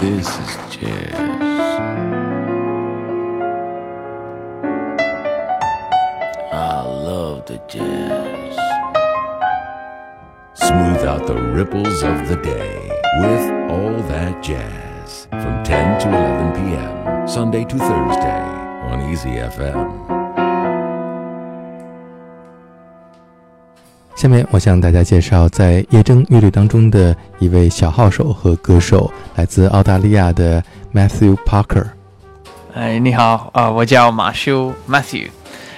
This is jazz. I love the jazz. Smooth out the ripples of the day with all that jazz from 10 to 11 p.m. Sunday to Thursday on Easy FM. 下面我向大家介绍，在夜征乐队当中的一位小号手和歌手，来自澳大利亚的 Matthew Parker。哎，你好，呃，我叫马修 Matthew，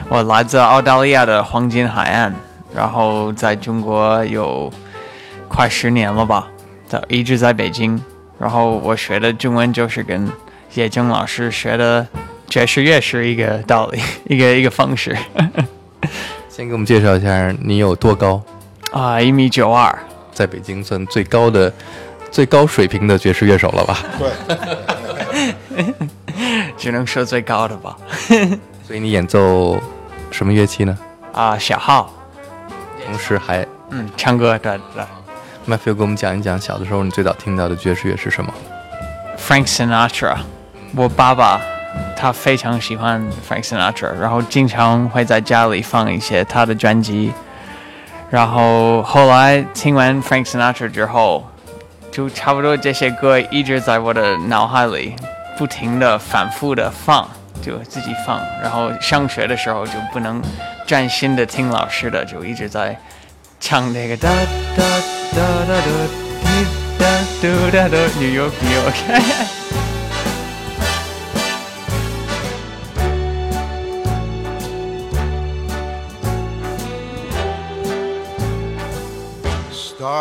我来自澳大利亚的黄金海岸，然后在中国有快十年了吧，在一直在北京，然后我学的中文就是跟叶征老师学的爵士乐是一个道理，一个一个方式。先给我们介绍一下你有多高？啊，一米九二，在北京算最高的、最高水平的爵士乐手了吧？对，只能说最高的吧。所以你演奏什么乐器呢？啊，小号，同时还嗯，唱歌，对对。Matthew 给我们讲一讲，小的时候你最早听到的爵士乐是什么？Frank Sinatra，我爸爸他非常喜欢 Frank Sinatra，然后经常会在家里放一些他的专辑。然后后来听完 Frank Sinatra 之后，就差不多这些歌一直在我的脑海里不停的、反复的放，就自己放。然后上学的时候就不能专心的听老师的，就一直在唱那个哒哒哒哒哒，哒哒哒哒，New York，New York。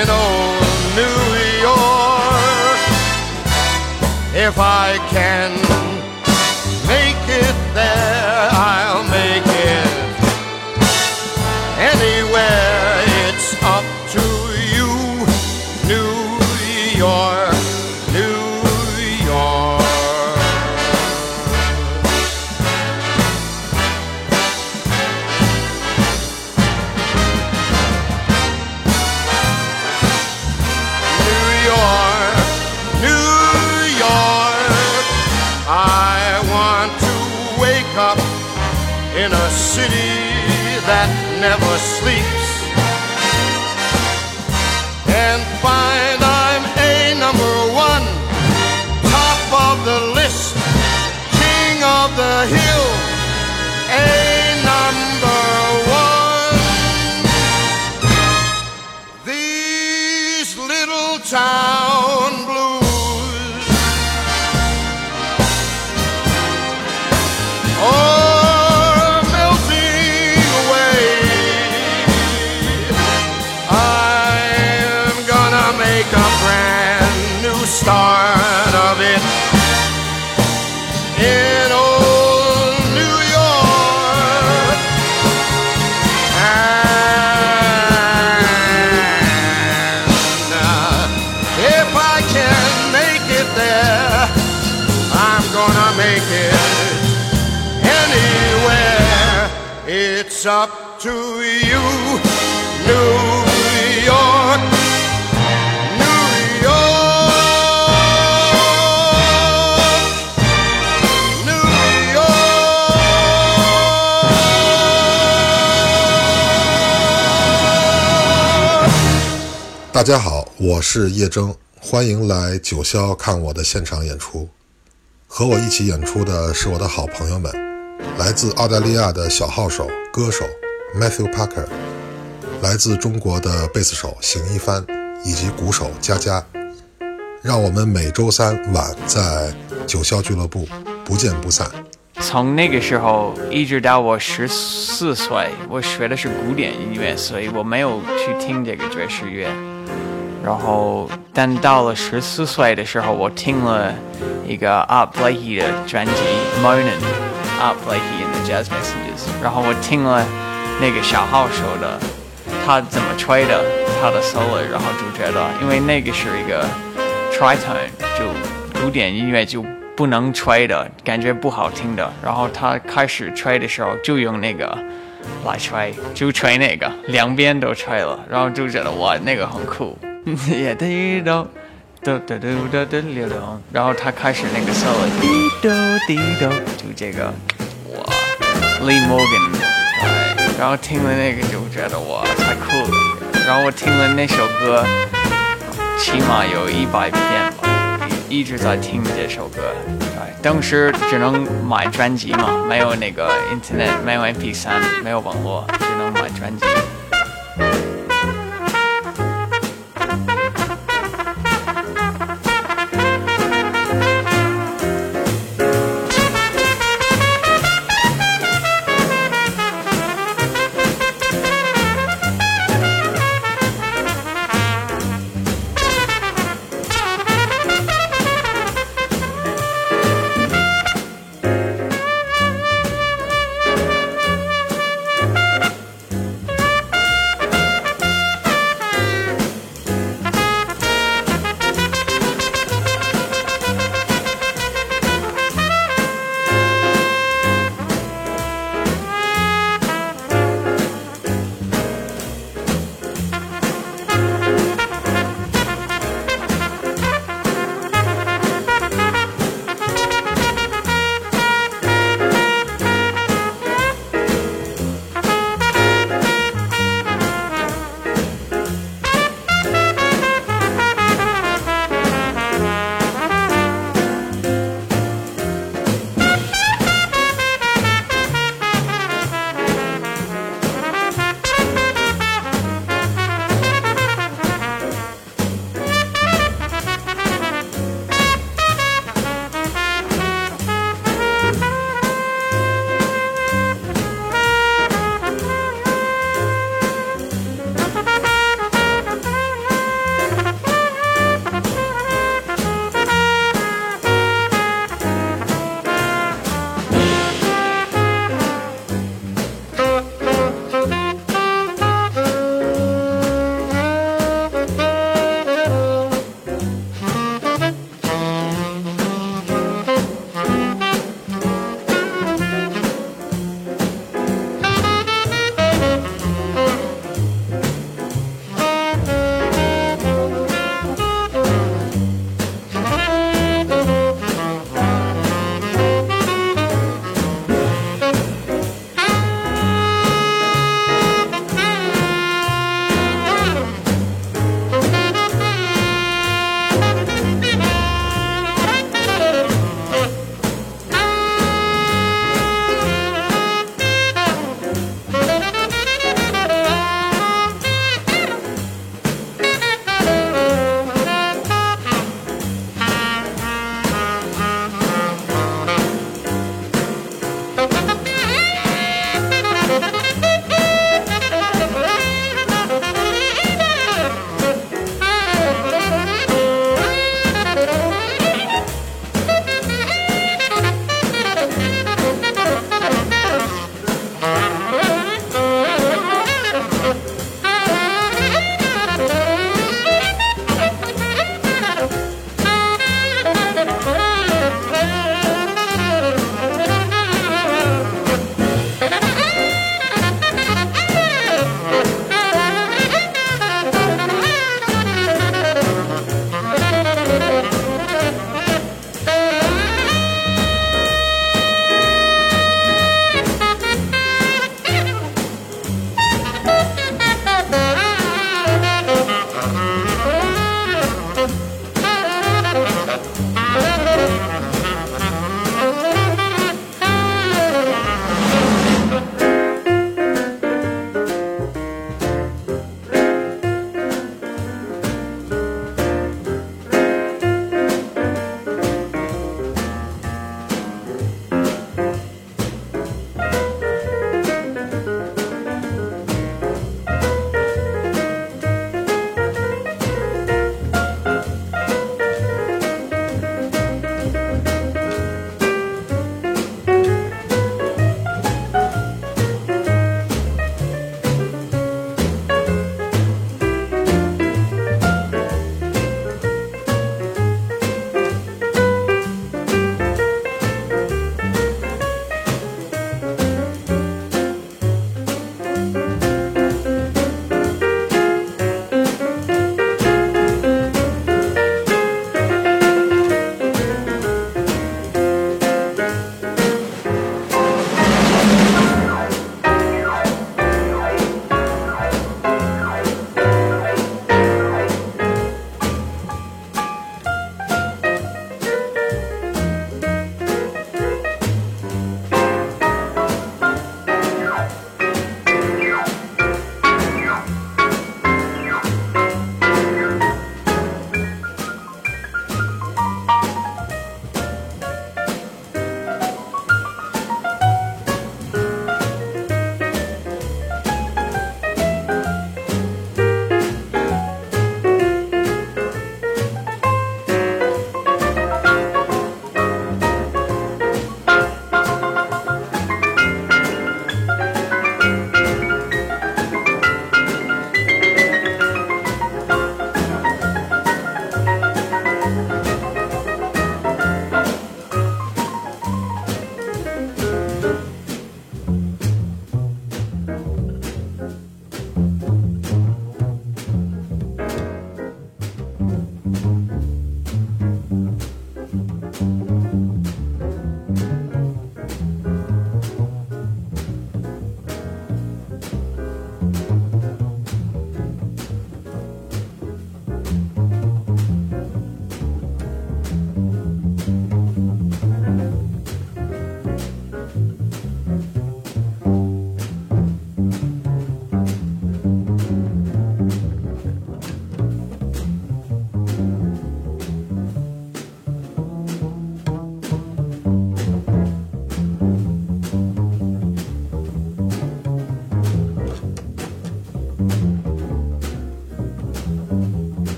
In old New York. If I can wake up in a city that never sleeps. And find It's up to you, New York. New York. New York. 大家好，我是叶铮，欢迎来九霄看我的现场演出。和我一起演出的是我的好朋友们，来自澳大利亚的小号手、歌手 Matthew Parker，来自中国的贝斯手邢一帆，以及鼓手佳佳。让我们每周三晚在九霄俱乐部不见不散。从那个时候一直到我十四岁，我学的是古典音乐，所以我没有去听这个爵士乐。然后，但到了十四岁的时候，我听了一个 Art Blakey 的专辑《Moanin' Art Blakey and the Jazz Messengers》，然后我听了那个小号手的他怎么吹的他的 solo，然后就觉得，因为那个是一个 tritone，就古典音乐就不能吹的感觉不好听的，然后他开始吹的时候就用那个来吹，就吹那个两边都吹了，然后就觉得哇那个很酷。也滴咚，嘟嘟嘟嘟嘟溜咚，然后他开始那个 solo，滴咚滴咚，就这个，哇，Lee Morgan，对，然后听了那个就觉得哇太酷。了，然后我听了那首歌，起码有一百遍吧，一直在听这首歌，对，当时只能买专辑嘛，没有那个 internet，没有 MP3，没有网络，只能买专辑。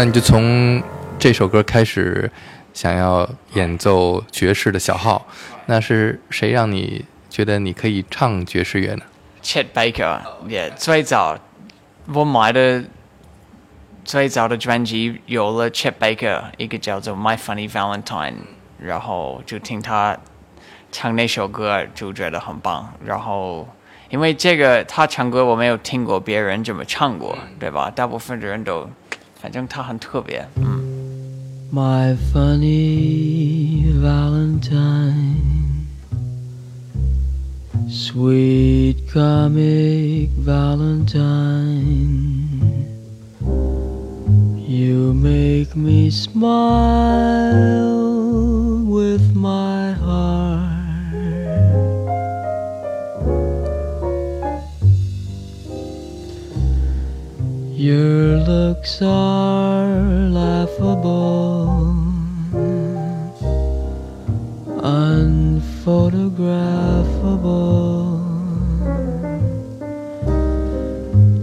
那你就从这首歌开始想要演奏爵士的小号，那是谁让你觉得你可以唱爵士乐呢？Chet Baker，也、最早我买的最早的专辑有了 Chet Baker 一个叫做《My Funny Valentine》，然后就听他唱那首歌，就觉得很棒。然后因为这个他唱歌我没有听过别人这么唱过，对吧？大部分的人都，反正他很特别，嗯。 My funny Valentine, sweet comic Valentine, you make me smile with my heart. Your looks are laughable, unphotographable.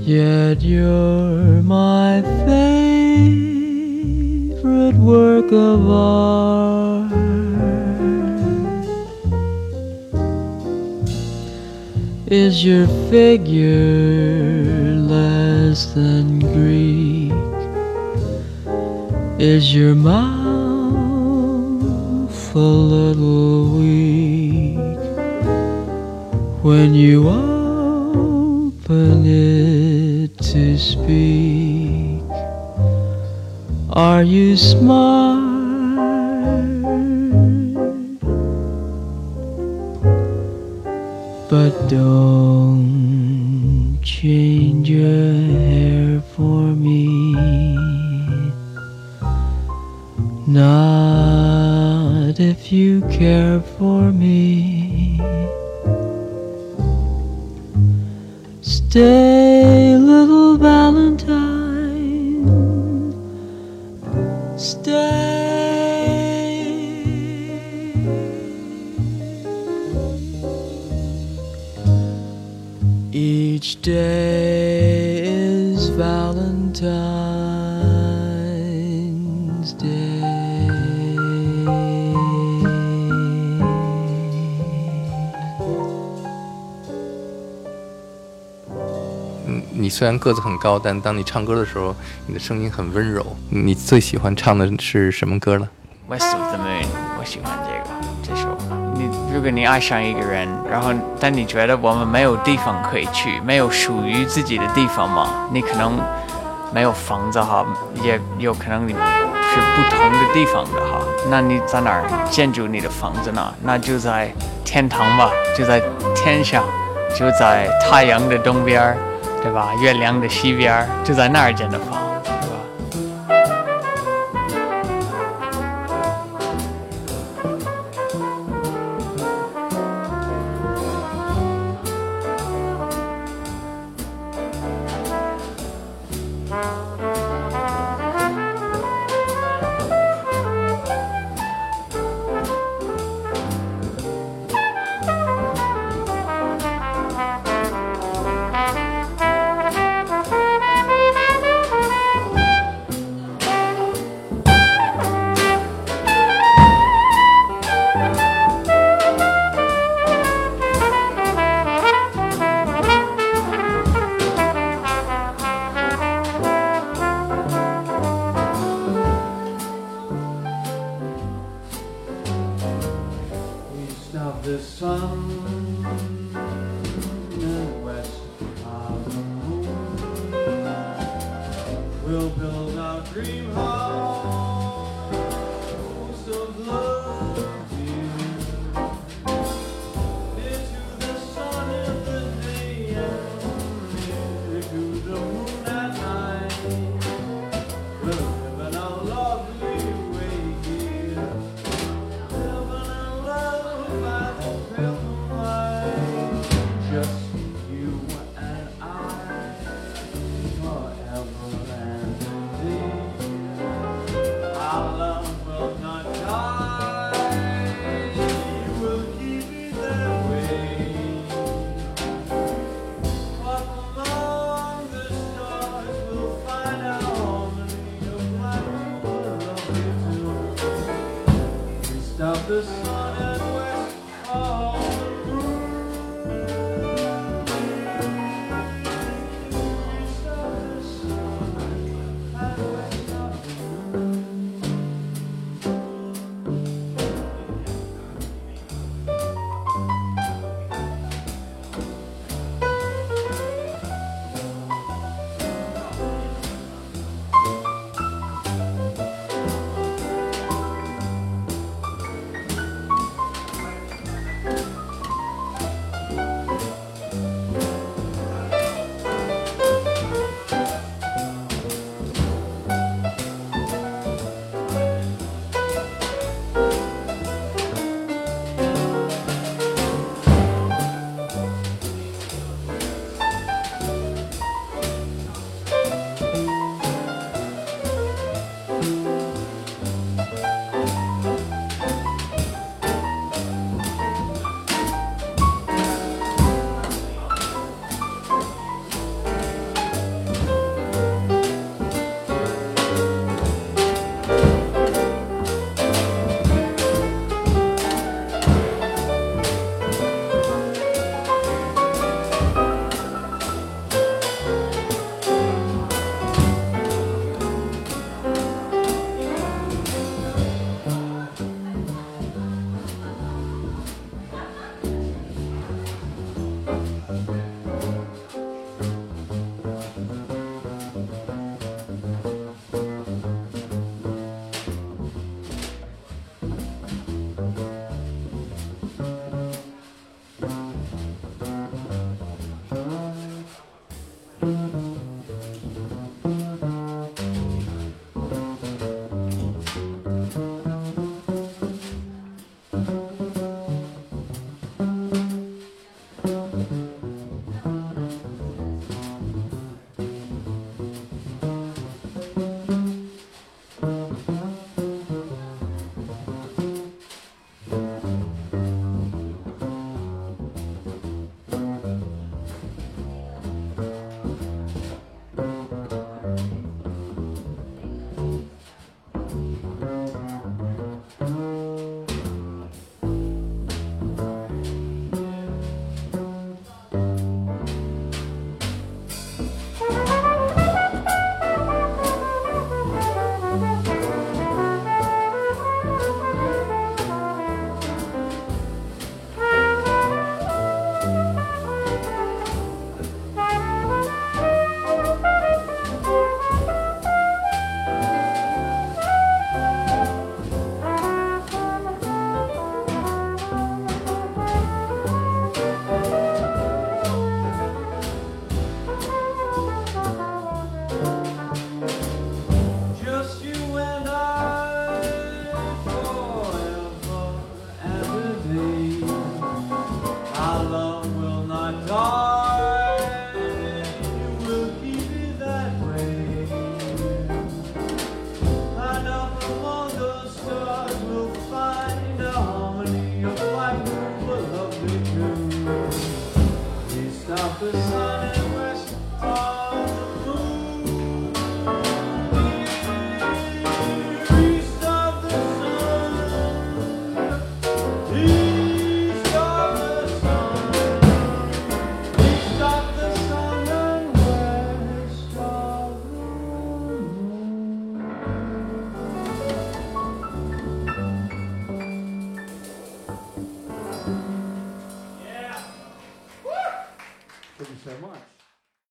Yet you're my favorite work of art. Is your figure less than Greek? Is your mouth a little weak when you open it to speak? Are you smart? But don't change your Valentine's Day. 嗯，你虽然个子很高，但当你唱歌的时候，你的声音很温柔。你最喜欢唱的是什么歌呢？West of the Moon，我喜欢这个这首歌。你如果你爱上一个人，然后但你觉得我们没有地方可以去，没有属于自己的地方吗？你可能没有房子哈，也有可能你是不同的地方的哈。那你在哪儿建筑你的房子呢？那就在天堂吧，就在天上，就在太阳的东边儿，对吧？月亮的西边儿，就在那儿建的房，sun Uh,